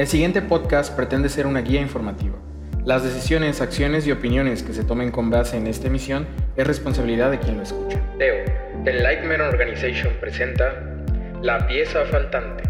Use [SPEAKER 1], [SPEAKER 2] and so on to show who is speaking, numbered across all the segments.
[SPEAKER 1] El siguiente podcast pretende ser una guía informativa. Las decisiones, acciones y opiniones que se tomen con base en esta emisión es responsabilidad de quien lo escucha. Teo, The Lightman Organization presenta La pieza faltante.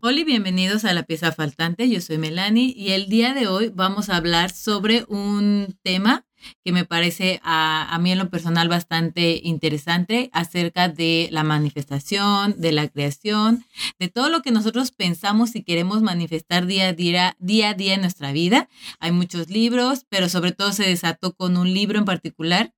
[SPEAKER 2] Hola y bienvenidos a La pieza faltante. Yo soy Melanie y el día de hoy vamos a hablar sobre un tema que me parece a, a, mí en lo personal bastante interesante acerca de la manifestación, de la creación, de todo lo que nosotros pensamos y queremos manifestar día a día, día a día en nuestra vida. Hay muchos libros, pero sobre todo se desató con un libro en particular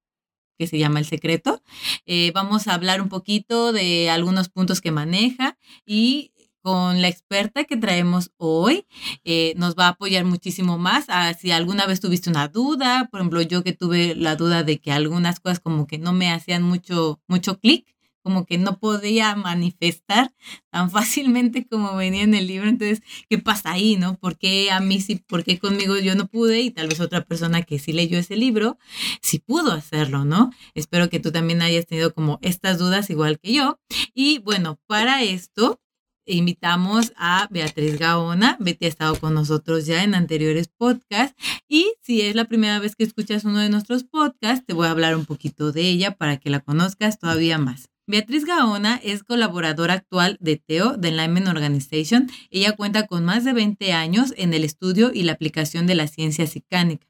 [SPEAKER 2] que se llama El Secreto. Eh, vamos a hablar un poquito de algunos puntos que maneja y con la experta que traemos hoy. Eh, nos va a apoyar muchísimo más. Ah, si alguna vez tuviste una duda, por ejemplo, yo que tuve la duda de que algunas cosas como que no me hacían mucho, mucho clic, como que no podía manifestar tan fácilmente como venía en el libro. Entonces, ¿qué pasa ahí, no? ¿Por qué a mí sí, por qué conmigo yo no pude y tal vez otra persona que sí leyó ese libro sí pudo hacerlo, ¿no? Espero que tú también hayas tenido como estas dudas igual que yo. Y bueno, para esto invitamos a Beatriz Gaona. Betty ha estado con nosotros ya en anteriores podcasts. Y si es la primera vez que escuchas uno de nuestros podcasts, te voy a hablar un poquito de ella para que la conozcas todavía más. Beatriz Gaona es colaboradora actual de TEO, de Lyman Organization. Ella cuenta con más de 20 años en el estudio y la aplicación de la ciencia psicánica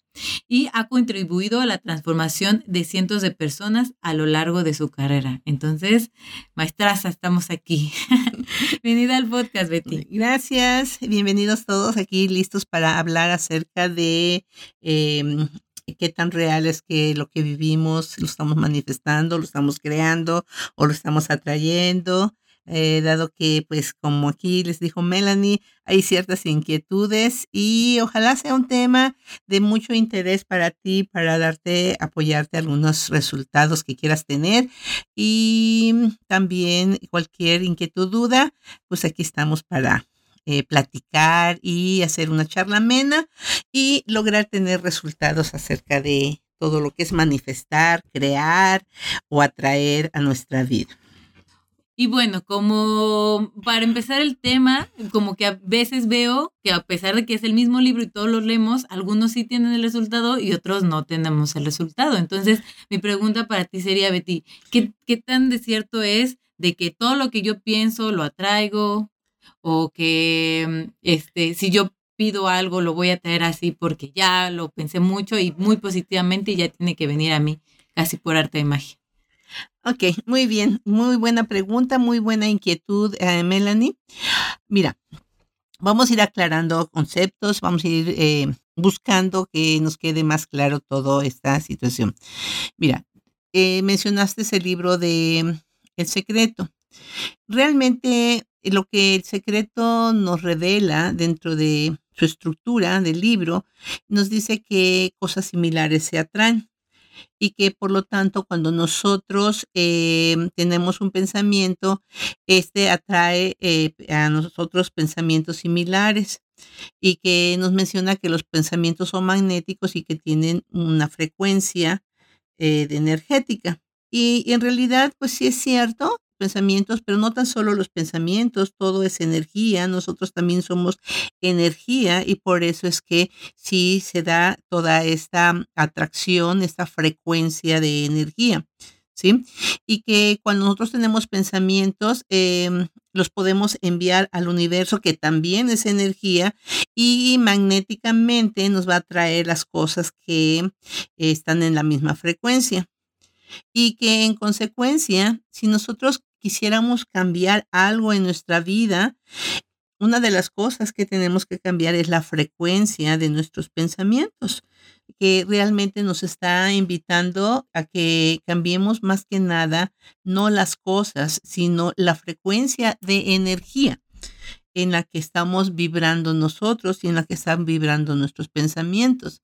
[SPEAKER 2] y ha contribuido a la transformación de cientos de personas a lo largo de su carrera. Entonces, maestraza, estamos aquí. Bienvenida al podcast, Betty.
[SPEAKER 3] Gracias, bienvenidos todos aquí listos para hablar acerca de eh, qué tan real es que lo que vivimos lo estamos manifestando, lo estamos creando o lo estamos atrayendo. Eh, dado que, pues, como aquí les dijo Melanie, hay ciertas inquietudes y ojalá sea un tema de mucho interés para ti, para darte, apoyarte algunos resultados que quieras tener y también cualquier inquietud, duda, pues aquí estamos para eh, platicar y hacer una charla amena y lograr tener resultados acerca de todo lo que es manifestar, crear o atraer a nuestra vida.
[SPEAKER 2] Y bueno, como para empezar el tema, como que a veces veo que a pesar de que es el mismo libro y todos los leemos, algunos sí tienen el resultado y otros no tenemos el resultado. Entonces, mi pregunta para ti sería, Betty, ¿qué, qué tan de cierto es de que todo lo que yo pienso lo atraigo? O que este, si yo pido algo lo voy a traer así porque ya lo pensé mucho y muy positivamente y ya tiene que venir a mí, casi por arte de magia.
[SPEAKER 3] Ok, muy bien, muy buena pregunta, muy buena inquietud, eh, Melanie. Mira, vamos a ir aclarando conceptos, vamos a ir eh, buscando que nos quede más claro toda esta situación. Mira, eh, mencionaste ese libro de El Secreto. Realmente lo que el secreto nos revela dentro de su estructura del libro, nos dice que cosas similares se atraen y que por lo tanto cuando nosotros eh, tenemos un pensamiento, este atrae eh, a nosotros pensamientos similares y que nos menciona que los pensamientos son magnéticos y que tienen una frecuencia eh, de energética. Y, y en realidad, pues sí es cierto, pensamientos, pero no tan solo los pensamientos, todo es energía, nosotros también somos energía y por eso es que sí se da toda esta atracción, esta frecuencia de energía. ¿Sí? Y que cuando nosotros tenemos pensamientos, em, los podemos enviar al universo, que también es energía, y magnéticamente nos va a traer las cosas que están en la misma frecuencia y que en consecuencia, si nosotros quisiéramos cambiar algo en nuestra vida, una de las cosas que tenemos que cambiar es la frecuencia de nuestros pensamientos, que realmente nos está invitando a que cambiemos más que nada no las cosas, sino la frecuencia de energía en la que estamos vibrando nosotros y en la que están vibrando nuestros pensamientos.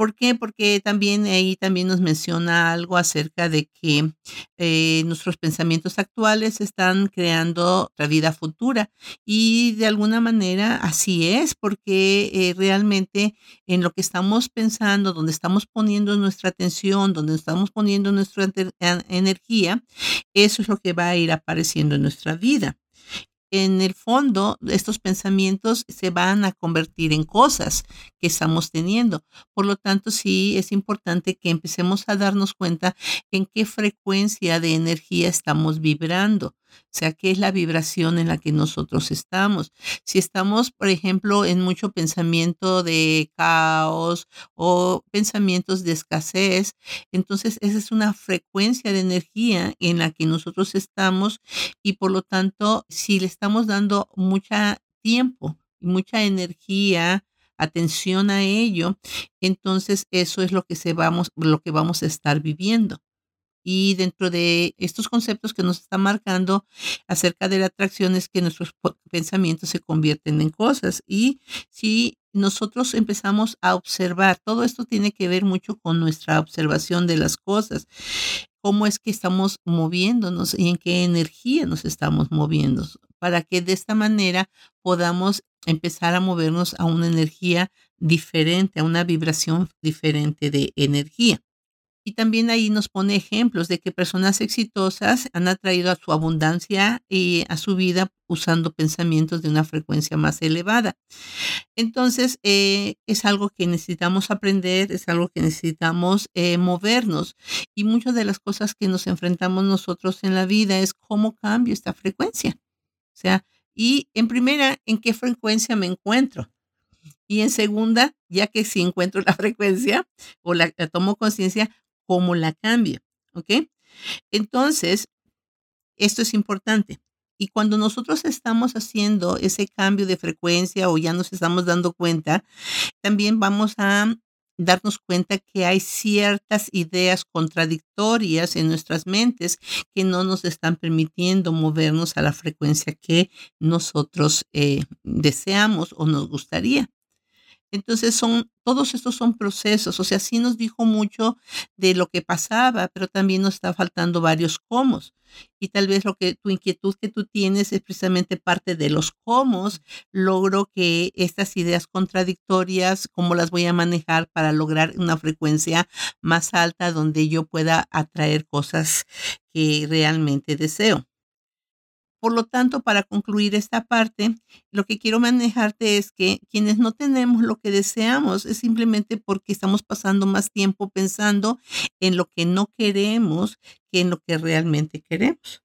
[SPEAKER 3] ¿Por qué? Porque también ahí también nos menciona algo acerca de que eh, nuestros pensamientos actuales están creando la vida futura y de alguna manera así es, porque eh, realmente en lo que estamos pensando, donde estamos poniendo nuestra atención, donde estamos poniendo nuestra energía, eso es lo que va a ir apareciendo en nuestra vida en el fondo estos pensamientos se van a convertir en cosas que estamos teniendo. Por lo tanto, sí es importante que empecemos a darnos cuenta en qué frecuencia de energía estamos vibrando. O sea, qué es la vibración en la que nosotros estamos. Si estamos, por ejemplo, en mucho pensamiento de caos o pensamientos de escasez, entonces esa es una frecuencia de energía en la que nosotros estamos y por lo tanto, si le estamos dando mucho tiempo y mucha energía, atención a ello, entonces eso es lo que se vamos lo que vamos a estar viviendo. Y dentro de estos conceptos que nos está marcando acerca de la atracción es que nuestros pensamientos se convierten en cosas. Y si nosotros empezamos a observar, todo esto tiene que ver mucho con nuestra observación de las cosas, cómo es que estamos moviéndonos y en qué energía nos estamos moviendo, para que de esta manera podamos empezar a movernos a una energía diferente, a una vibración diferente de energía. Y también ahí nos pone ejemplos de que personas exitosas han atraído a su abundancia y a su vida usando pensamientos de una frecuencia más elevada. Entonces, eh, es algo que necesitamos aprender, es algo que necesitamos eh, movernos. Y muchas de las cosas que nos enfrentamos nosotros en la vida es cómo cambio esta frecuencia. O sea, y en primera, ¿en qué frecuencia me encuentro? Y en segunda, ya que si encuentro la frecuencia o la tomo conciencia, cómo la cambio, ¿ok? Entonces, esto es importante. Y cuando nosotros estamos haciendo ese cambio de frecuencia o ya nos estamos dando cuenta, también vamos a darnos cuenta que hay ciertas ideas contradictorias en nuestras mentes que no nos están permitiendo movernos a la frecuencia que nosotros eh, deseamos o nos gustaría. Entonces son, todos estos son procesos, o sea, sí nos dijo mucho de lo que pasaba, pero también nos está faltando varios cómo. Y tal vez lo que tu inquietud que tú tienes es precisamente parte de los cómo. Logro que estas ideas contradictorias, cómo las voy a manejar para lograr una frecuencia más alta donde yo pueda atraer cosas que realmente deseo. Por lo tanto, para concluir esta parte, lo que quiero manejarte es que quienes no tenemos lo que deseamos es simplemente porque estamos pasando más tiempo pensando en lo que no queremos que en lo que realmente queremos.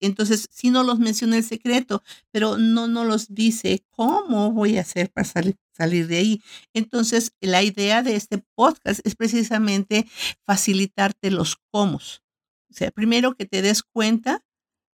[SPEAKER 3] Entonces, sí nos los menciona el secreto, pero no nos los dice cómo voy a hacer para salir, salir de ahí. Entonces, la idea de este podcast es precisamente facilitarte los cómo. O sea, primero que te des cuenta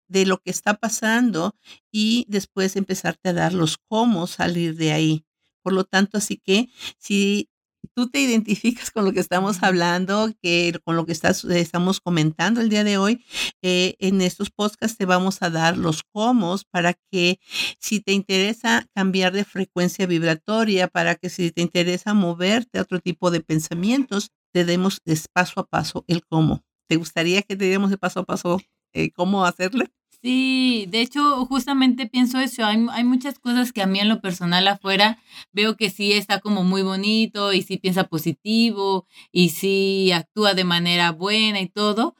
[SPEAKER 3] de lo que está pasando y después empezarte a dar los cómo salir de ahí. Por lo tanto, así que si tú te identificas con lo que estamos hablando, que con lo que estamos comentando el día de hoy, eh, en estos podcasts te vamos a dar los cómo para que si te interesa cambiar de frecuencia vibratoria, para que si te interesa moverte a otro tipo de pensamientos, te demos de paso a paso el cómo. ¿Te gustaría que te diéramos de paso a paso eh, cómo hacerlo?
[SPEAKER 2] Sí, de hecho, justamente pienso eso. Hay, hay muchas cosas que a mí en lo personal afuera veo que sí está como muy bonito y sí piensa positivo y sí actúa de manera buena y todo,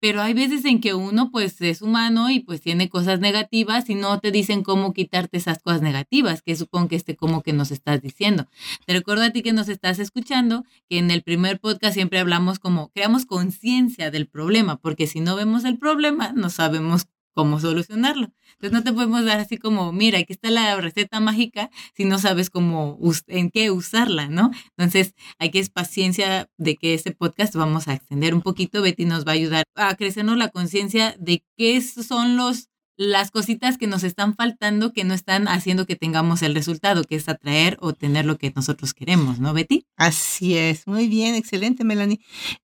[SPEAKER 2] pero hay veces en que uno pues es humano y pues tiene cosas negativas y no te dicen cómo quitarte esas cosas negativas, que supongo que este como que nos estás diciendo. Te recuerdo a ti que nos estás escuchando que en el primer podcast siempre hablamos como creamos conciencia del problema, porque si no vemos el problema no sabemos cómo solucionarlo. Entonces no te podemos dar así como, mira, aquí está la receta mágica si no sabes cómo, en qué usarla, ¿no? Entonces hay que es paciencia de que este podcast vamos a extender un poquito. Betty nos va a ayudar a crecernos la conciencia de qué son los las cositas que nos están faltando que no están haciendo que tengamos el resultado, que es atraer o tener lo que nosotros queremos, ¿no, Betty?
[SPEAKER 3] Así es, muy bien, excelente, Melanie.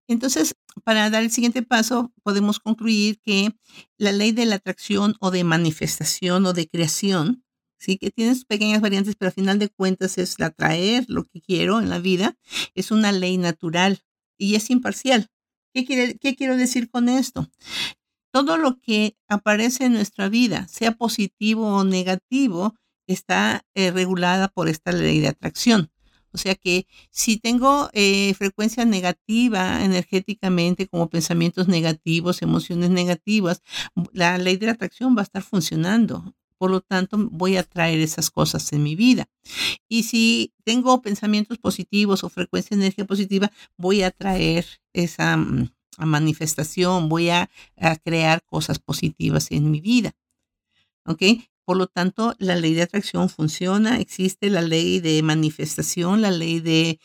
[SPEAKER 3] Entonces, para dar el siguiente paso, podemos concluir que la ley de la atracción o de manifestación o de creación sí que tienes pequeñas variantes, pero al final de cuentas es la atraer lo que quiero en la vida, es una ley natural y es imparcial. ¿Qué, quiere, qué quiero decir con esto? Todo lo que aparece en nuestra vida, sea positivo o negativo, está eh, regulada por esta ley de atracción. O sea que si tengo eh, frecuencia negativa energéticamente, como pensamientos negativos, emociones negativas, la ley de la atracción va a estar funcionando. Por lo tanto, voy a traer esas cosas en mi vida. Y si tengo pensamientos positivos o frecuencia de energía positiva, voy a traer esa mm, manifestación, voy a, a crear cosas positivas en mi vida. ¿Ok? Por lo tanto, la ley de atracción funciona, existe la ley de manifestación, la ley de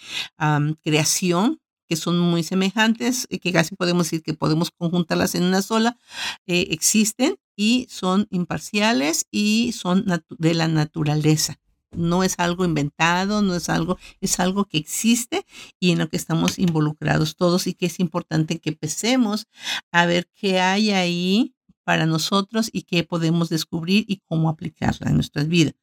[SPEAKER 3] creación, que son muy semejantes, y que casi podemos decir que podemos conjuntarlas en una sola, eh, existen y son imparciales y son de la naturaleza. No es algo inventado, no es algo, es algo que existe y en lo que estamos involucrados todos y que es importante que empecemos a ver qué hay ahí para nosotros y qué podemos descubrir y cómo aplicarla en nuestras vidas.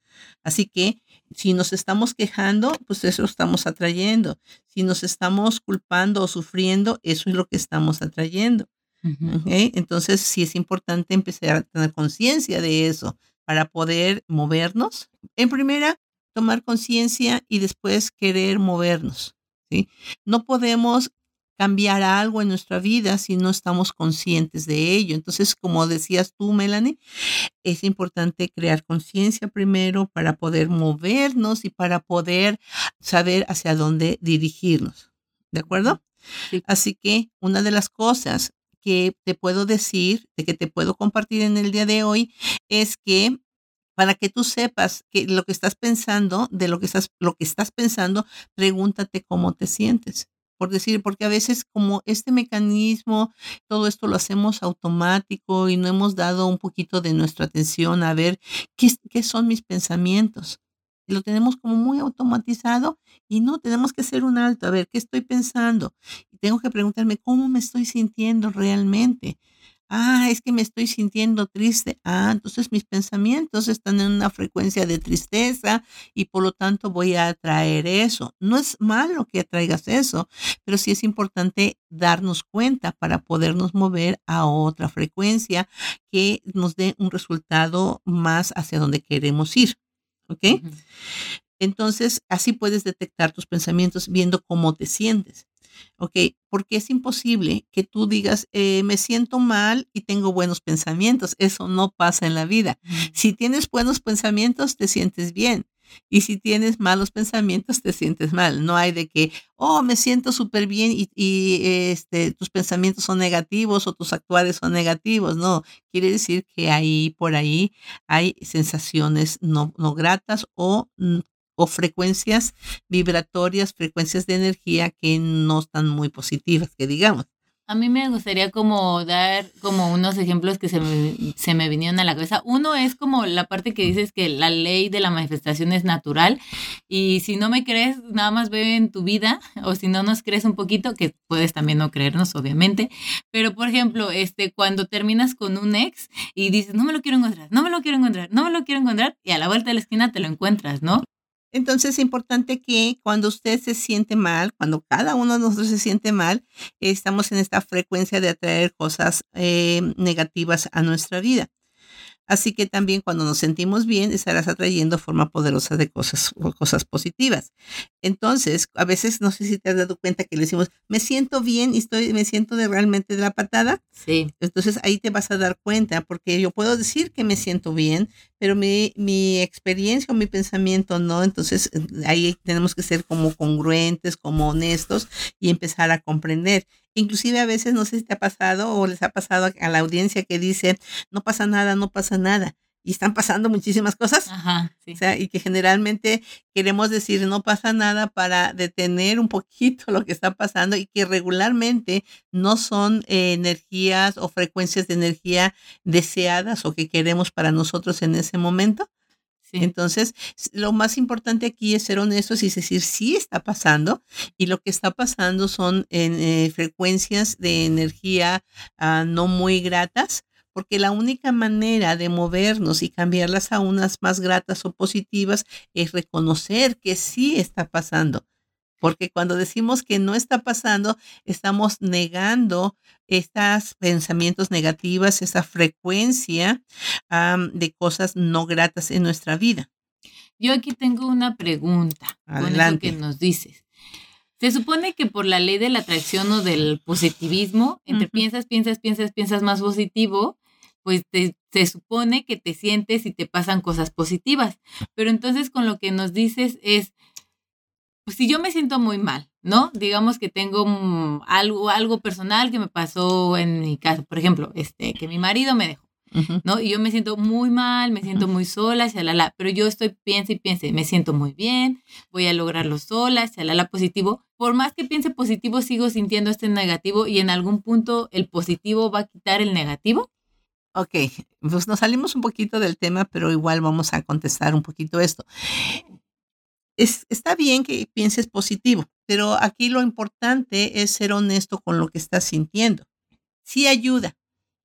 [SPEAKER 3] Así que si nos estamos quejando, pues eso estamos atrayendo. Si nos estamos culpando o sufriendo, eso es lo que estamos atrayendo. Entonces, sí es importante empezar a tener conciencia de eso para poder movernos. En primera, tomar conciencia y después querer movernos. ¿sí? No podemos cambiar algo en nuestra vida si no estamos conscientes de ello. Entonces, como decías tú, Melanie, es importante crear conciencia primero para poder movernos y para poder saber hacia dónde dirigirnos. ¿De acuerdo? Así que una de las cosas que te puedo decir, de que te puedo compartir en el día de hoy, es que para que tú sepas que lo que estás pensando, de lo que estás, lo que estás pensando, pregúntate cómo te sientes por decir, porque a veces como este mecanismo, todo esto lo hacemos automático y no hemos dado un poquito de nuestra atención a ver qué, qué son mis pensamientos. lo tenemos como muy automatizado y no, tenemos que hacer un alto, a ver, ¿qué estoy pensando? Y tengo que preguntarme cómo me estoy sintiendo realmente. Ah, es que me estoy sintiendo triste. Ah, entonces mis pensamientos están en una frecuencia de tristeza y por lo tanto voy a atraer eso. No es malo que atraigas eso, pero sí es importante darnos cuenta para podernos mover a otra frecuencia que nos dé un resultado más hacia donde queremos ir. ¿Ok? Entonces, así puedes detectar tus pensamientos viendo cómo te sientes. ¿Ok? Porque es imposible que tú digas, eh, me siento mal y tengo buenos pensamientos. Eso no pasa en la vida. Si tienes buenos pensamientos, te sientes bien. Y si tienes malos pensamientos, te sientes mal. No hay de que, oh, me siento súper bien y, y, este, tus pensamientos son negativos o tus actuales son negativos. No, quiere decir que ahí, por ahí, hay sensaciones no, no gratas o o frecuencias vibratorias, frecuencias de energía que no están muy positivas, que digamos.
[SPEAKER 2] A mí me gustaría como dar como unos ejemplos que se me, se me vinieron a la cabeza. Uno es como la parte que dices que la ley de la manifestación es natural y si no me crees, nada más ve en tu vida o si no nos crees un poquito, que puedes también no creernos, obviamente. Pero, por ejemplo, este, cuando terminas con un ex y dices, no me lo quiero encontrar, no me lo quiero encontrar, no me lo quiero encontrar y a la vuelta de la esquina te lo encuentras, ¿no?
[SPEAKER 3] Entonces es importante que cuando usted se siente mal, cuando cada uno de nosotros se siente mal, estamos en esta frecuencia de atraer cosas eh, negativas a nuestra vida. Así que también cuando nos sentimos bien, estarás atrayendo forma poderosa de cosas, cosas positivas. Entonces, a veces no sé si te has dado cuenta que le decimos, me siento bien y estoy, me siento de realmente de la patada.
[SPEAKER 2] Sí.
[SPEAKER 3] Entonces ahí te vas a dar cuenta, porque yo puedo decir que me siento bien, pero mi, mi experiencia o mi pensamiento no. Entonces ahí tenemos que ser como congruentes, como honestos y empezar a comprender. Inclusive a veces, no sé si te ha pasado o les ha pasado a la audiencia que dice, no pasa nada, no pasa nada. Y están pasando muchísimas cosas.
[SPEAKER 2] Ajá, sí.
[SPEAKER 3] O sea, y que generalmente queremos decir no pasa nada para detener un poquito lo que está pasando y que regularmente no son eh, energías o frecuencias de energía deseadas o que queremos para nosotros en ese momento. Entonces, lo más importante aquí es ser honestos y decir, sí está pasando, y lo que está pasando son en, eh, frecuencias de energía ah, no muy gratas, porque la única manera de movernos y cambiarlas a unas más gratas o positivas es reconocer que sí está pasando. Porque cuando decimos que no está pasando, estamos negando estos pensamientos negativos, esa frecuencia de cosas no gratas en nuestra vida.
[SPEAKER 2] Yo aquí tengo una pregunta Adelante. con eso que nos dices. Se supone que por la ley de la atracción o del positivismo, entre piensas, piensas, piensas, piensas más positivo, pues se supone que te sientes y te pasan cosas positivas. Pero entonces con lo que nos dices es, pues si yo me siento muy mal, ¿no? Digamos que tengo mm, algo, algo personal que me pasó en mi caso, por ejemplo, este, que mi marido me dejó. ¿no? Y yo me siento muy mal, me siento muy sola, shalala, pero yo estoy, piense y piense, me siento muy bien, voy a lograrlo sola, shalala, positivo. Por más que piense positivo, sigo sintiendo este negativo y en algún punto el positivo va a quitar el negativo.
[SPEAKER 3] Ok, pues nos salimos un poquito del tema, pero igual vamos a contestar un poquito esto. Es, está bien que pienses positivo, pero aquí lo importante es ser honesto con lo que estás sintiendo. Sí ayuda,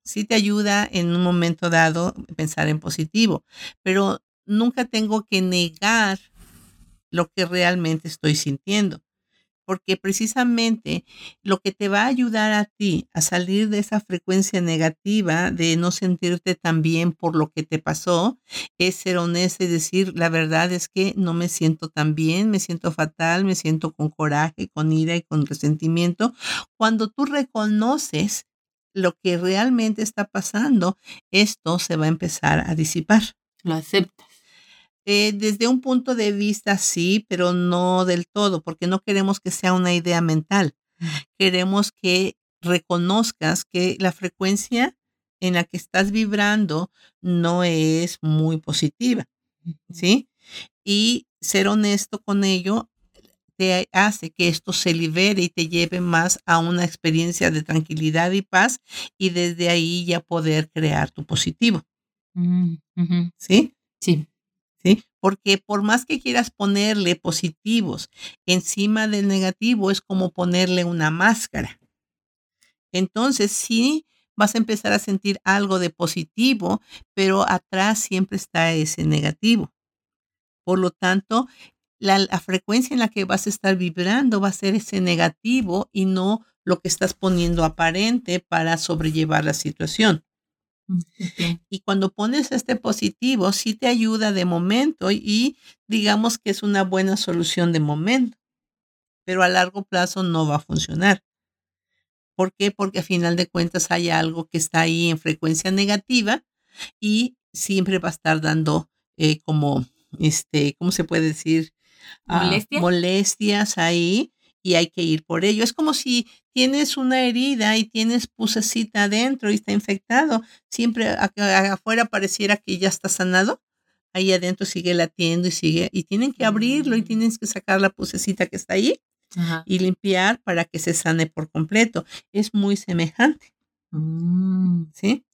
[SPEAKER 3] sí te ayuda en un momento dado pensar en positivo, pero nunca tengo que negar lo que realmente estoy sintiendo, porque precisamente lo que te va a ayudar a ti a salir de esa frecuencia negativa de no sentirte tan bien por lo que te pasó, es ser honesto y decir, la verdad es que no me siento tan bien, me siento fatal, me siento con coraje, con ira y con resentimiento. Cuando tú reconoces lo que realmente está pasando, esto se va a empezar a disipar.
[SPEAKER 2] Lo aceptas.
[SPEAKER 3] Eh, desde un punto de vista sí, pero no del todo, porque no queremos que sea una idea mental. Mm. Queremos que reconozcas que la frecuencia en la que estás vibrando no es muy positiva, ¿sí? Y ser honesto con ello te hace que esto se libere y te lleve más a una experiencia de tranquilidad y paz y desde ahí ya poder crear tu positivo.
[SPEAKER 2] Mm, ¿Sí?
[SPEAKER 3] Sí. Porque por más que quieras ponerle positivos encima del negativo, es como ponerle una máscara. Entonces, sí, vas a empezar a sentir algo de positivo, pero atrás siempre está ese negativo. Por lo tanto, la, frecuencia en la que vas a estar vibrando va a ser ese negativo y no lo que estás poniendo aparente para sobrellevar la situación.
[SPEAKER 2] Mm,
[SPEAKER 3] y cuando pones este positivo, sí te ayuda de momento y digamos que es una buena solución de momento, pero a largo plazo no va a funcionar. ¿Por qué? Porque a final de cuentas hay algo que está ahí en frecuencia negativa y siempre va a estar dando eh, como, este, ¿cómo se puede decir? molestias ahí y hay que ir por ello. Es como si tienes una herida y tienes pusecita adentro y está infectado. Siempre afuera pareciera que ya está sanado. Ahí adentro sigue latiendo y sigue. Y tienen que abrirlo y mm. tienes que sacar la pusecita que está ahí y limpiar para que se sane por completo. Es muy semejante.
[SPEAKER 2] Mm.
[SPEAKER 3] ¿Sí?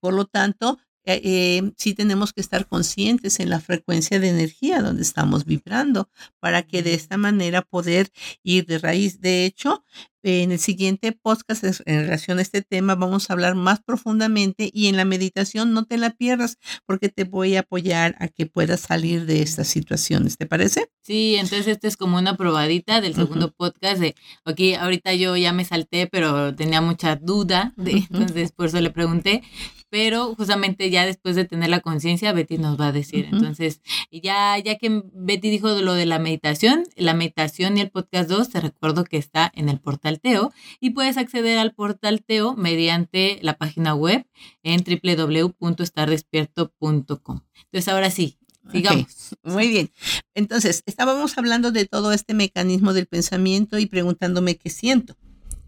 [SPEAKER 3] Por lo tanto, eh, eh, sí tenemos que estar conscientes en la frecuencia de energía donde estamos vibrando para que de esta manera poder ir de raíz. De hecho, en el siguiente podcast en relación a este tema vamos a hablar más profundamente y en la meditación no te la pierdas porque te voy a apoyar a que puedas salir de estas situaciones. ¿Te parece?
[SPEAKER 2] Sí, entonces este es como una probadita del segundo podcast de, ok, ahorita yo ya me salté, pero tenía mucha duda, de, entonces por eso le pregunté, pero justamente ya después de tener la conciencia, Betty nos va a decir. Entonces, ya, ya que Betty dijo lo de la meditación, la meditación y el podcast 2, te recuerdo que está en el portal Teo y puedes acceder al portal Teo mediante la página web en www.estardespierto.com. Entonces, ahora sí, Sigamos.
[SPEAKER 3] Muy bien. Entonces, estábamos hablando de todo este mecanismo del pensamiento y preguntándome qué siento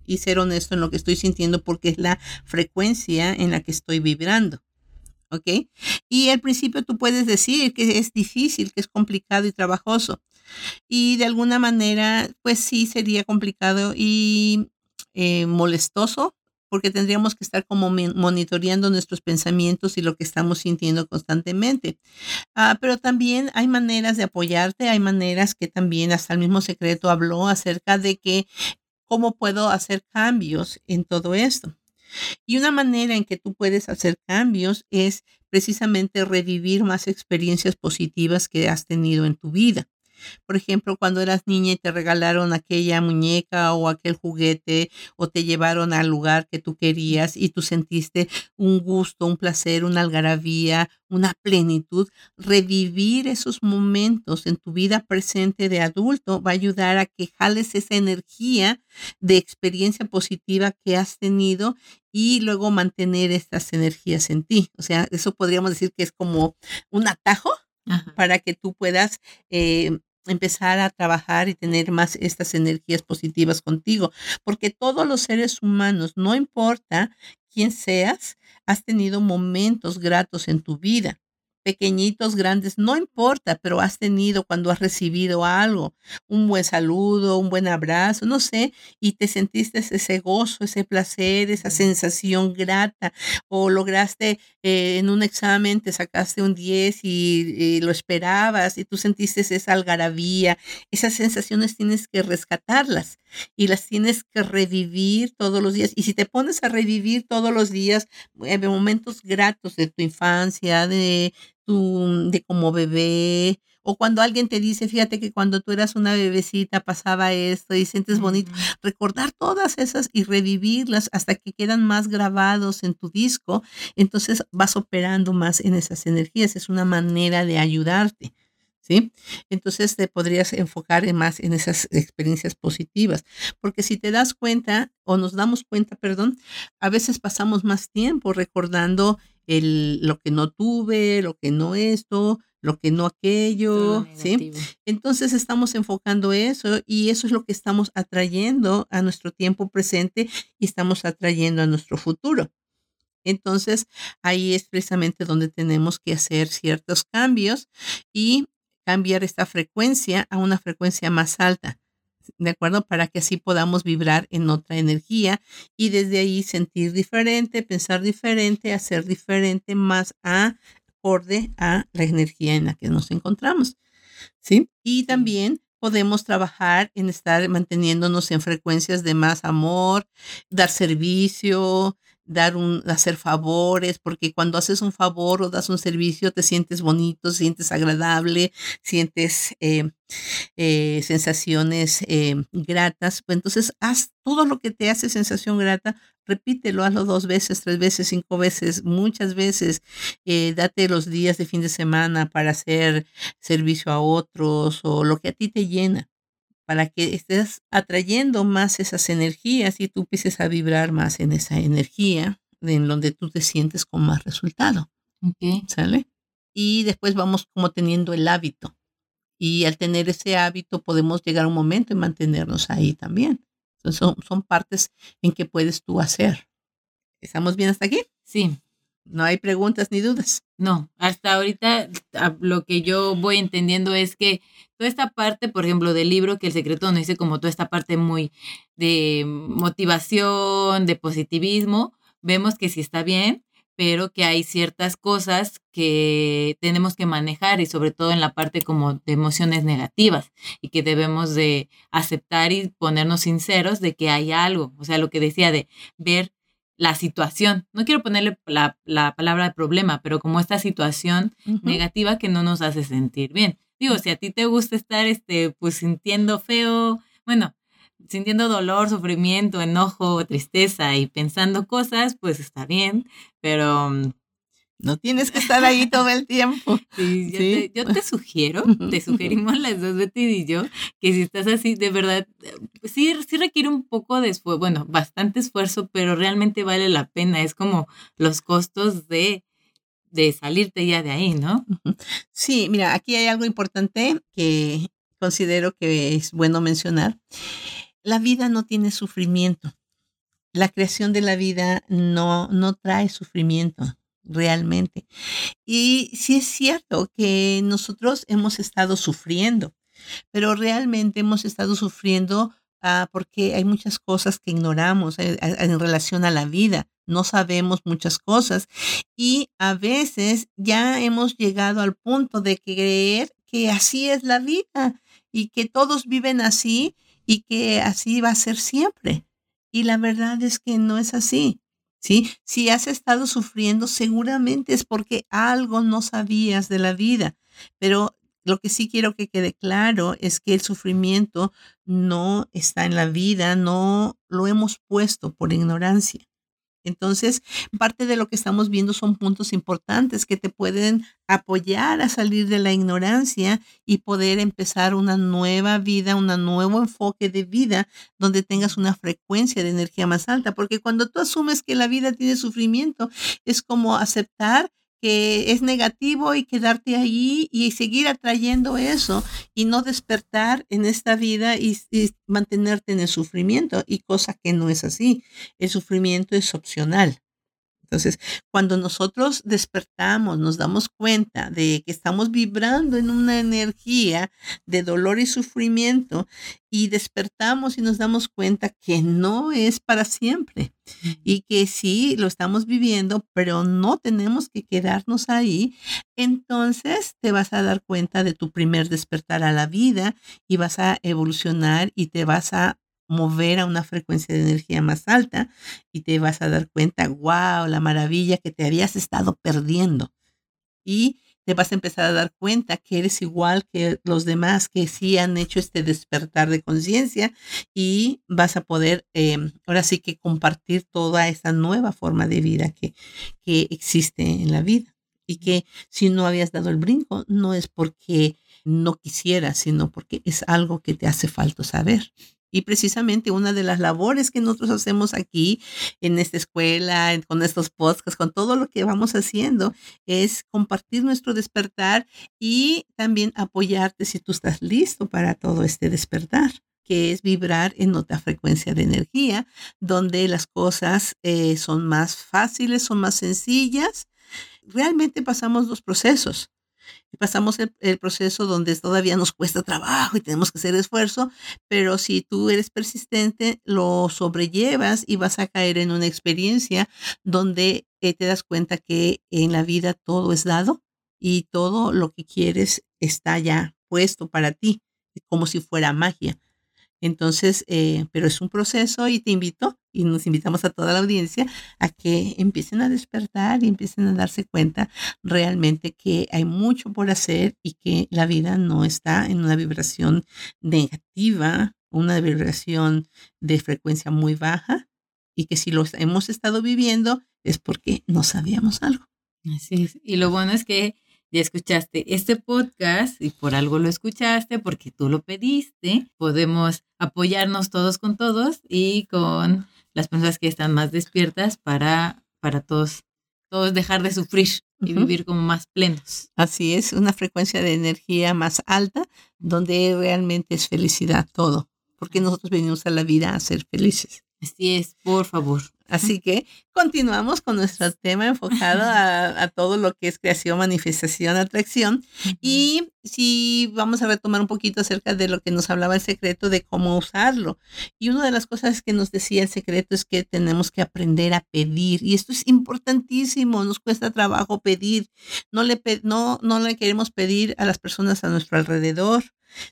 [SPEAKER 3] y ser honesto en lo que estoy sintiendo porque es la frecuencia en la que estoy vibrando. ¿Ok? Y al principio tú puedes decir que es difícil, que es complicado y trabajoso. Y de alguna manera, pues sí, sería complicado y eh, molestoso porque tendríamos que estar como monitoreando nuestros pensamientos y lo que estamos sintiendo constantemente. Ah, pero también hay maneras de apoyarte, hay maneras que también hasta el mismo secreto habló acerca de que cómo puedo hacer cambios en todo esto. Y una manera en que tú puedes hacer cambios es precisamente revivir más experiencias positivas que has tenido en tu vida. Por ejemplo, cuando eras niña y te regalaron aquella muñeca o aquel juguete o te llevaron al lugar que tú querías y tú sentiste un gusto, un placer, una algarabía, una plenitud, revivir esos momentos en tu vida presente de adulto va a ayudar a que jales esa energía de experiencia positiva que has tenido y luego mantener estas energías en ti. O sea, eso podríamos decir que es como un atajo para que tú puedas eh, empezar a trabajar y tener más estas energías positivas contigo, porque todos los seres humanos, no importa quién seas, has tenido momentos gratos en tu vida pequeñitos, grandes, no importa, pero has tenido cuando has recibido algo, un buen saludo, un buen abrazo, no sé, y te sentiste ese gozo, ese placer, esa sensación grata, o lograste eh, en un examen, te sacaste un 10 y, lo esperabas y tú sentiste esa algarabía, esas sensaciones tienes que rescatarlas y las tienes que revivir todos los días. Y si te pones a revivir todos los días eh, momentos gratos de tu infancia, de de como bebé, o cuando alguien te dice, fíjate que cuando tú eras una bebecita pasaba esto y sientes bonito, recordar todas esas y revivirlas hasta que quedan más grabados en tu disco, entonces vas operando más en esas energías, es una manera de ayudarte. ¿Sí? Entonces te podrías enfocar más en esas experiencias positivas, porque si te das cuenta o nos damos cuenta, perdón, a veces pasamos más tiempo recordando el, lo que no tuve, lo que no esto, lo que no aquello, ¿sí? Entonces estamos enfocando eso y eso es lo que estamos atrayendo a nuestro tiempo presente y estamos atrayendo a nuestro futuro. Entonces ahí es precisamente donde tenemos que hacer ciertos cambios y cambiar esta frecuencia a una frecuencia más alta. ¿de acuerdo? Para que así podamos vibrar en otra energía y desde ahí sentir diferente, pensar diferente, hacer diferente, más acorde a la energía en la que nos encontramos, ¿sí? Y también podemos trabajar en estar manteniéndonos en frecuencias de más amor, dar servicio, dar un, hacer favores, porque cuando haces un favor o das un servicio te sientes bonito, sientes agradable, sientes eh, eh, sensaciones eh, gratas. Pues entonces, haz todo lo que te hace sensación grata, repítelo, hazlo dos veces, tres veces, cinco veces, muchas veces. date los días de fin de semana para hacer servicio a otros o lo que a ti te llena para que estés atrayendo más esas energías y tú empieces a vibrar más en esa energía en donde tú te sientes con más resultado. ¿Sale? Y después vamos como teniendo el hábito. Y al tener ese hábito podemos llegar a un momento y mantenernos ahí también. son, son partes en que puedes tú hacer. ¿Estamos bien hasta aquí?
[SPEAKER 2] Sí.
[SPEAKER 3] No hay preguntas ni dudas.
[SPEAKER 2] No, hasta ahorita lo que yo voy entendiendo es que toda esta parte, por ejemplo, del libro, que el secreto nos dice como toda esta parte muy de motivación, de positivismo, vemos que sí está bien, pero que hay ciertas cosas que tenemos que manejar y sobre todo en la parte como de emociones negativas y que debemos de aceptar y ponernos sinceros de que hay algo, o sea, lo que decía de ver la situación. No quiero ponerle la, palabra de problema, pero como esta situación negativa que no nos hace sentir bien. Digo, si a ti te gusta estar, este, pues sintiendo feo, bueno, sintiendo dolor, sufrimiento, enojo, tristeza y pensando cosas, pues está bien, pero mm,
[SPEAKER 3] no tienes que estar ahí todo el tiempo.
[SPEAKER 2] Sí, yo, Te, sugiero, te sugerimos las dos, Betty y yo, que si estás así, de verdad, sí, sí requiere un poco de esfuerzo, bueno, bastante esfuerzo, pero realmente vale la pena. Es como los costos de, de salirte ya de ahí, ¿no?
[SPEAKER 3] Sí, mira, aquí hay algo importante que considero que es bueno mencionar. La vida no tiene sufrimiento. La creación de la vida no, no trae sufrimiento realmente. Y sí es cierto que nosotros hemos estado sufriendo, pero realmente hemos estado sufriendo ah, porque hay muchas cosas que ignoramos eh, en relación a la vida. No sabemos muchas cosas y a veces ya hemos llegado al punto de creer que así es la vida y que todos viven así y que así va a ser siempre. Y la verdad es que no es así. ¿sí? Si has estado sufriendo, seguramente es porque algo no sabías de la vida, pero lo que sí quiero que quede claro es que el sufrimiento no está en la vida, no lo hemos puesto por ignorancia. Entonces, parte de lo que estamos viendo son puntos importantes que te pueden apoyar a salir de la ignorancia y poder empezar una nueva vida, un nuevo enfoque de vida donde tengas una frecuencia de energía más alta. Porque cuando tú asumes que la vida tiene sufrimiento, es como aceptar que es negativo y quedarte ahí y seguir atrayendo eso y no despertar en esta vida y, mantenerte en el sufrimiento y cosa que no es así. El sufrimiento es opcional. Entonces, cuando nosotros despertamos, nos damos cuenta de que estamos vibrando en una energía de dolor y sufrimiento y despertamos y nos damos cuenta que no es para siempre y que sí lo estamos viviendo, pero no tenemos que quedarnos ahí, entonces te vas a dar cuenta de tu primer despertar a la vida y vas a evolucionar y te vas a mover a una frecuencia de energía más alta y te vas a dar cuenta, wow, la maravilla que te habías estado perdiendo. Y te vas a empezar a dar cuenta que eres igual que los demás que sí han hecho este despertar de conciencia y vas a poder em, ahora sí que compartir toda esta nueva forma de vida que, que existe en la vida. Y que si no habías dado el brinco, no es porque no quisieras, sino porque es algo que te hace falta saber. Y precisamente una de las labores que nosotros hacemos aquí en esta escuela, con estos podcasts, con todo lo que vamos haciendo, es compartir nuestro despertar y también apoyarte si tú estás listo para todo este despertar que es vibrar en otra frecuencia de energía, donde las cosas eh, son más fáciles, son más sencillas. Realmente pasamos dos procesos pasamos el, proceso donde todavía nos cuesta trabajo y tenemos que hacer esfuerzo, pero si tú eres persistente, lo sobrellevas y vas a caer en una experiencia donde eh, te das cuenta que en la vida todo es dado y todo lo que quieres está ya puesto para ti, como si fuera magia. Entonces, eh, pero es un proceso y te invito y nos invitamos a toda la audiencia a que empiecen a despertar y empiecen a darse cuenta realmente que hay mucho por hacer y que la vida no está en una vibración negativa, una vibración de frecuencia muy baja y que si lo hemos estado viviendo es porque no sabíamos algo.
[SPEAKER 2] Así es. Y lo bueno es que ya escuchaste este podcast y por algo lo escuchaste, porque tú lo pediste, podemos apoyarnos todos con todos y con las personas que están más despiertas para, para todos, todos dejar de sufrir y vivir como más plenos.
[SPEAKER 3] Así es, una frecuencia de energía más alta donde realmente es felicidad todo, porque nosotros venimos a la vida a ser felices.
[SPEAKER 2] Así es, por favor.
[SPEAKER 3] Así que continuamos con nuestro tema enfocado a, todo lo que es creación, manifestación, atracción. Y si vamos a retomar un poquito acerca de lo que nos hablaba el secreto de cómo usarlo. Y una de las cosas que nos decía el secreto es que tenemos que aprender a pedir. Y esto es importantísimo, nos cuesta trabajo pedir. No le, no, no le queremos pedir a las personas a nuestro alrededor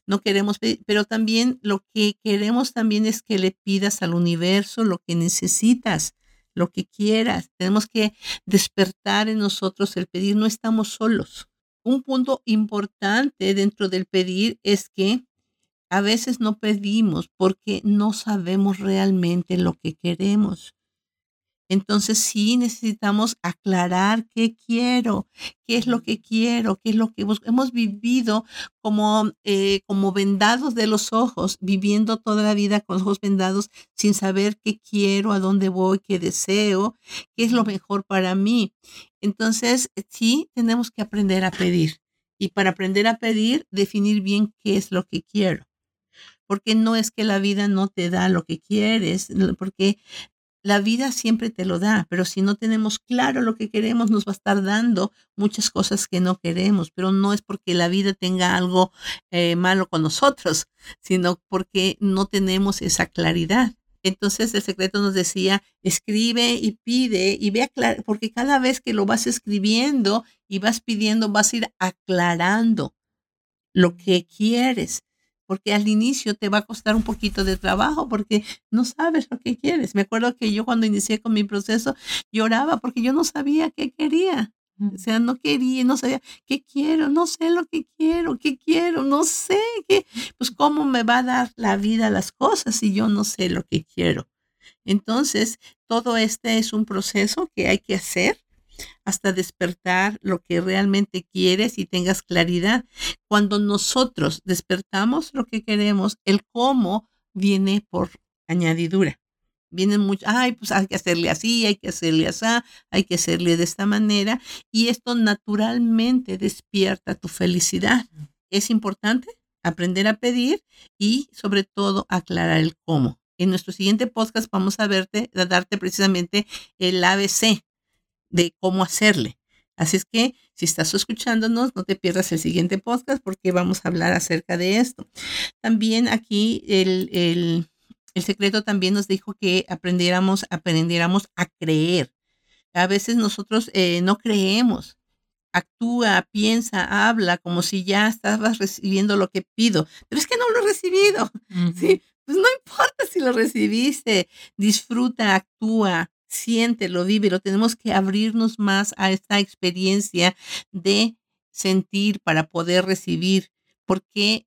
[SPEAKER 3] no queremos pedir, pero también lo que queremos también es que le pidas al universo lo que necesitas, lo que quieras. Tenemos que despertar en nosotros el pedir, no estamos solos. Un punto importante dentro del pedir es que a veces no pedimos porque no sabemos realmente lo que queremos. Entonces sí necesitamos aclarar qué quiero, qué es lo que quiero, qué es lo que hemos vivido como, eh, como vendados de los ojos, viviendo toda la vida con los ojos vendados sin saber qué quiero, a dónde voy, qué deseo, qué es lo mejor para mí. Entonces sí tenemos que aprender a pedir y para aprender a pedir, definir bien qué es lo que quiero porque no es que la vida no te da lo que quieres, porque la vida siempre te lo da, pero si no tenemos claro lo que queremos, nos va a estar dando muchas cosas que no queremos, pero no es porque la vida tenga algo eh, malo con nosotros, sino porque no tenemos esa claridad. Entonces el secreto nos decía, escribe y pide y ve aclarar, porque cada vez que lo vas escribiendo y vas pidiendo, vas a ir aclarando lo que quieres. Porque al inicio te va a costar un poquito de trabajo porque no sabes lo que quieres. Me acuerdo que yo cuando inicié con mi proceso lloraba porque yo no sabía qué quería. O sea, no quería, no sabía qué quiero, no sé lo que quiero, qué quiero, no sé qué, pues cómo me va a dar la vida las cosas si yo no sé lo que quiero. Entonces, todo este es un proceso que hay que hacer hasta despertar lo que realmente quieres y tengas claridad. Cuando nosotros despertamos lo que queremos, el cómo viene por añadidura. Vienen muchos, ay, pues hay que hacerle así, hay que hacerle así, hay que hacerle de esta manera. Y esto naturalmente despierta tu felicidad. Es importante aprender a pedir y sobre todo aclarar el cómo. En nuestro siguiente podcast vamos a verte, a darte precisamente el ABC de cómo hacerle. Así es que si estás escuchándonos, no te pierdas el siguiente podcast porque vamos a hablar acerca de esto. También aquí el, el, el secreto también nos dijo que aprendiéramos, aprendiéramos a creer. A veces nosotros eh, no creemos. Actúa, piensa, habla como si ya estabas recibiendo lo que pido. Pero es que no lo he recibido. ¿sí? Pues no importa si lo recibiste. Disfruta, actúa, siéntelo, lo Tenemos que abrirnos más a esta experiencia de sentir para poder recibir, porque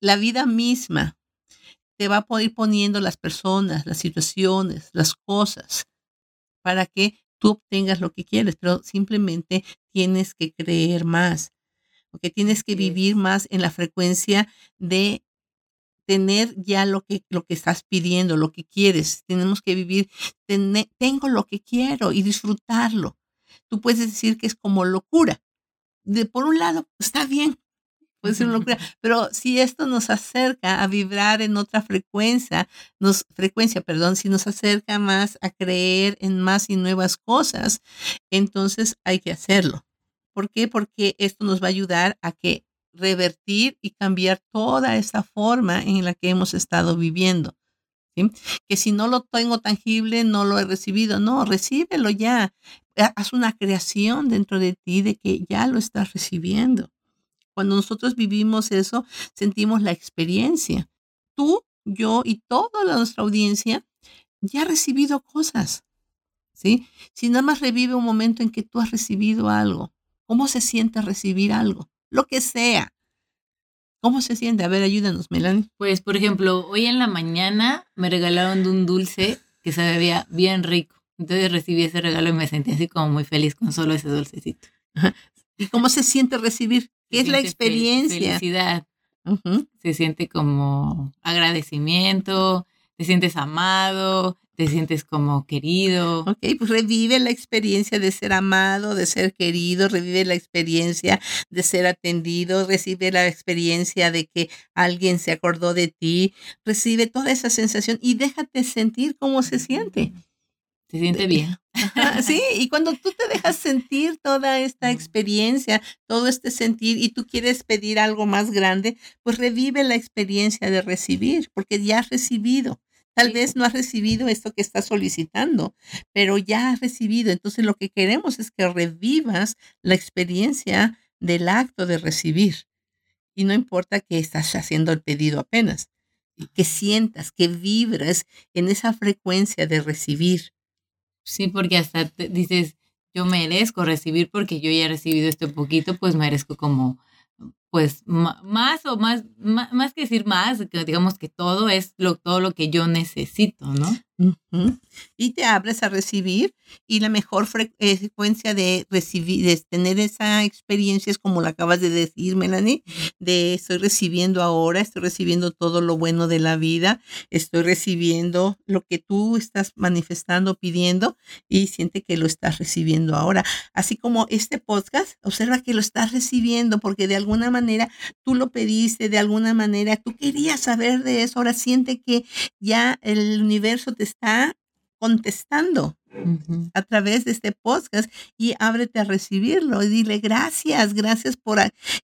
[SPEAKER 3] la vida misma te va a ir poniendo las personas, las situaciones, las cosas, para que tú obtengas lo que quieres, pero simplemente tienes que creer más, porque tienes que vivir más en la frecuencia de tener ya lo que, lo que estás pidiendo, lo que quieres. Tenemos que vivir, tengo lo que quiero y disfrutarlo. Tú puedes decir que es como locura. De, por un lado, está bien, puede ser una locura, pero si esto nos acerca a vibrar en otra frecuencia, nos, frecuencia, perdón, si nos acerca más a creer en más y nuevas cosas, entonces hay que hacerlo. ¿Por qué? Porque esto nos va a ayudar a que revertir y cambiar toda esta forma en la que hemos estado viviendo. Que si no lo tengo tangible, no lo he recibido. No, recíbelo ya. Haz una creación dentro de ti de que ya lo estás recibiendo. Cuando nosotros vivimos eso, sentimos la experiencia. Tú, yo y toda nuestra audiencia ya ha recibido cosas. ¿sí? Si nada más revive un momento en que tú has recibido algo, ¿cómo se siente recibir algo? Lo que sea. ¿Cómo se siente? A ver, ayúdanos, Melanie.
[SPEAKER 2] Pues, por ejemplo, hoy en la mañana me regalaron de un dulce que se veía bien rico. Entonces recibí ese regalo y me sentí así como muy feliz con solo ese dulcecito.
[SPEAKER 3] ¿Y cómo se siente recibir? ¿Qué es la experiencia?
[SPEAKER 2] Felicidad. Se siente como agradecimiento, te sientes amado, te sientes como querido.
[SPEAKER 3] Ok, pues revive la experiencia de ser amado, de ser querido, revive la experiencia de ser atendido, recibe la experiencia de que alguien se acordó de ti, recibe toda esa sensación y déjate sentir cómo se siente.
[SPEAKER 2] Se siente bien.
[SPEAKER 3] sí, y cuando tú te dejas sentir toda esta experiencia, todo este sentir y tú quieres pedir algo más grande, pues revive la experiencia de recibir, porque ya has recibido. Tal vez no has recibido esto que estás solicitando, pero ya has recibido. Entonces lo que queremos es que revivas la experiencia del acto de recibir. Y no importa que estás haciendo el pedido apenas, que sientas, que vibres en esa frecuencia de recibir.
[SPEAKER 2] Sí, porque hasta dices, yo merezco recibir porque yo ya he recibido este poquito, pues merezco como pues más o más, más, que decir más, que digamos que todo es lo, todo lo que yo necesito, ¿no?
[SPEAKER 3] Y te abres a recibir y la mejor eh, frecuencia de recibir, de tener esa experiencia es como lo acabas de decir, Melanie, de estoy recibiendo ahora, estoy recibiendo todo lo bueno de la vida, estoy recibiendo lo que tú estás manifestando, pidiendo y siente que lo estás recibiendo ahora. Así como este podcast, observa que lo estás recibiendo porque de alguna manera tú lo pediste, de alguna manera tú querías saber de eso, ahora siente que ya el universo te está contestando a través de este podcast y ábrete a recibirlo y dile gracias, gracias por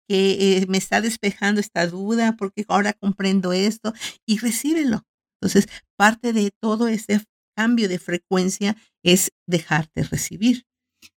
[SPEAKER 3] que eh, me está despejando esta duda, porque ahora comprendo esto y recíbelo. Entonces, parte de todo este cambio de frecuencia es dejarte recibir.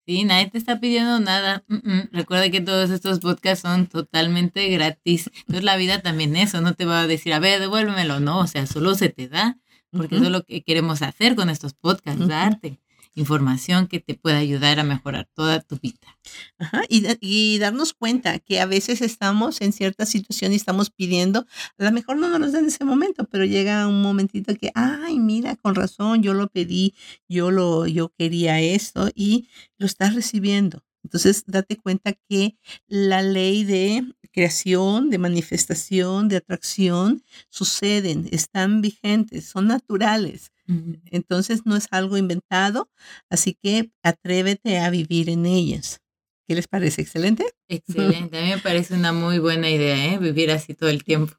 [SPEAKER 2] Sí, nadie te está pidiendo nada. Recuerda que todos estos podcasts son totalmente gratis. Entonces la vida también eso, no te va a decir, a ver, devuélvemelo, no, o sea, solo se te da, porque eso es lo que queremos hacer con estos podcasts, darte información que te pueda ayudar a mejorar toda tu vida.
[SPEAKER 3] Ajá, y, darnos cuenta que a veces estamos en cierta situación y estamos pidiendo, a lo mejor no nos lo dan en ese momento, pero llega un momentito que, ay, mira, con razón, yo lo pedí, yo lo, yo quería esto y lo estás recibiendo. Entonces, date cuenta que la ley de creación, de manifestación, de atracción, suceden, están vigentes, son naturales. Entonces no es algo inventado, así que atrévete a vivir en ellas. ¿Qué les parece? ¿Excelente?
[SPEAKER 2] Excelente, a mí me parece una muy buena idea, ¿eh? vivir así todo el tiempo.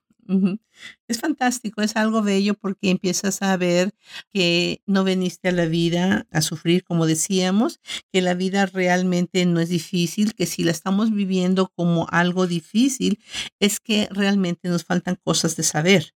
[SPEAKER 3] Es fantástico, es algo bello porque empiezas a ver que no veniste a la vida a sufrir, como decíamos, que la vida realmente no es difícil, que si la estamos viviendo como algo difícil, es que realmente nos faltan cosas de saber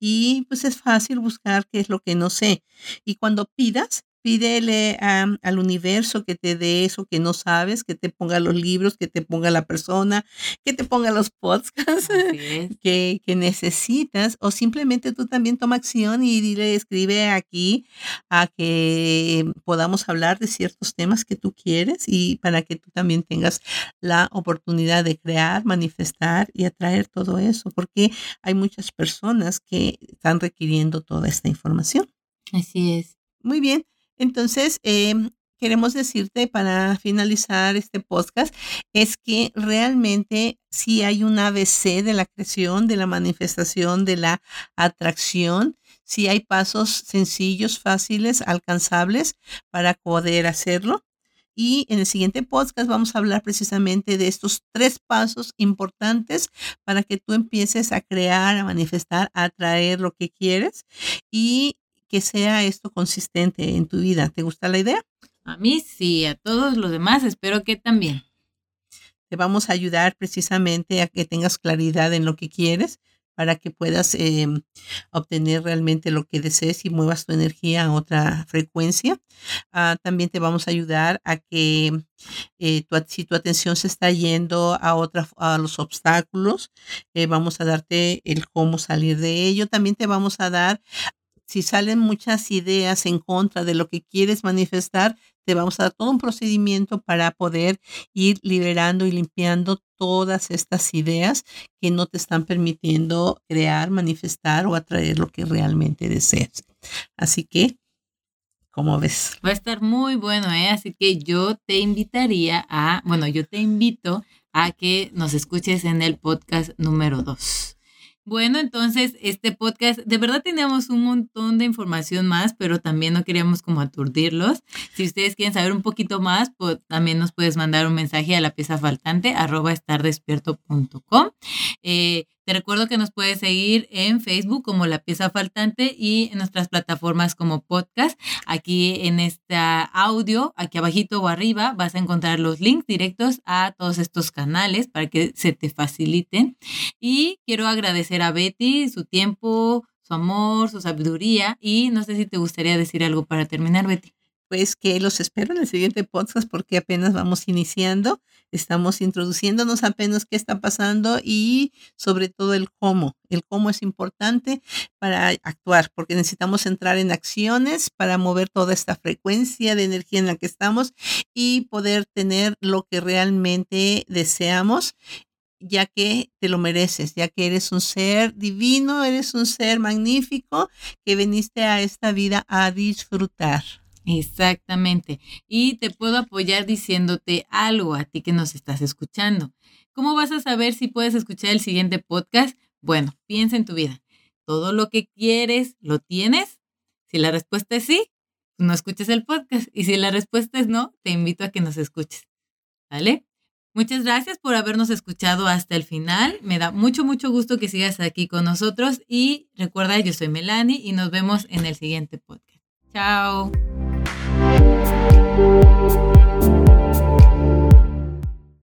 [SPEAKER 3] y pues es fácil buscar qué es lo que no sé. Y cuando pidas, pídele al universo que te dé eso que no sabes, que te ponga los libros, que te ponga la persona, que te ponga los podcasts que, que, necesitas, o simplemente tú también toma acción y dile, escribe aquí a que podamos hablar de ciertos temas que tú quieres y para que tú también tengas la oportunidad de crear, manifestar y atraer todo eso, porque hay muchas personas que están requiriendo toda esta información.
[SPEAKER 2] Así es.
[SPEAKER 3] Muy bien. Entonces, em, queremos decirte para finalizar este podcast es que realmente si hay un ABC de la creación, de la manifestación, de la atracción, si hay pasos sencillos, fáciles, alcanzables para poder hacerlo. Y en el siguiente podcast vamos a hablar precisamente de estos tres pasos importantes para que tú empieces a crear, a manifestar, a atraer lo que quieres. Y que sea esto consistente en tu vida. ¿Te gusta la idea?
[SPEAKER 2] A mí sí, a todos los demás espero que también.
[SPEAKER 3] Te vamos a ayudar precisamente a que tengas claridad en lo que quieres para que puedas em, obtener realmente lo que desees y muevas tu energía a otra frecuencia. Ah, también te vamos a ayudar a que eh, tu, si tu atención se está yendo a, otra, a los obstáculos, eh, vamos a darte el cómo salir de ello. También te vamos a dar si salen muchas ideas en contra de lo que quieres manifestar, te vamos a dar todo un procedimiento para poder ir liberando y limpiando todas estas ideas que no te están permitiendo crear, manifestar o atraer lo que realmente deseas. Así que, ¿cómo ves?
[SPEAKER 2] Va a estar muy bueno, ¿eh? Así que yo te invitaría a, bueno, yo te invito a que nos escuches en el podcast número 2. Bueno, entonces este podcast, de verdad teníamos un montón de información más, pero también no queríamos como aturdirlos. Si ustedes quieren saber un poquito más, pues también nos puedes mandar un mensaje a la pieza faltante arroba estardespierto.com. Eh, te recuerdo que nos puedes seguir en Facebook como La Pieza Faltante y en nuestras plataformas como podcast. Aquí en este audio, aquí abajito o arriba, vas a encontrar los links directos a todos estos canales para que se te faciliten. Y quiero agradecer a Betty su tiempo, su amor, su sabiduría y no sé si te gustaría decir algo para terminar, Betty
[SPEAKER 3] pues que los espero en el siguiente podcast porque apenas vamos iniciando, estamos introduciéndonos apenas qué está pasando y sobre todo el cómo. El cómo es importante para actuar porque necesitamos entrar en acciones para mover toda esta frecuencia de energía en la que estamos y poder tener lo que realmente deseamos ya que te lo mereces, ya que eres un ser divino, eres un ser magnífico que viniste a esta vida a disfrutar.
[SPEAKER 2] Exactamente. Y te puedo apoyar diciéndote algo a ti que nos estás escuchando. ¿Cómo vas a saber si puedes escuchar el siguiente podcast? Bueno, piensa en tu vida. ¿Todo lo que quieres lo tienes? Si la respuesta es sí, no escuches el podcast. Y si la respuesta es no, te invito a que nos escuches. ¿Vale? Muchas gracias por habernos escuchado hasta el final. Me da mucho, mucho gusto que sigas aquí con nosotros. Y recuerda, yo soy Melanie y nos vemos en el siguiente podcast. Chao. Música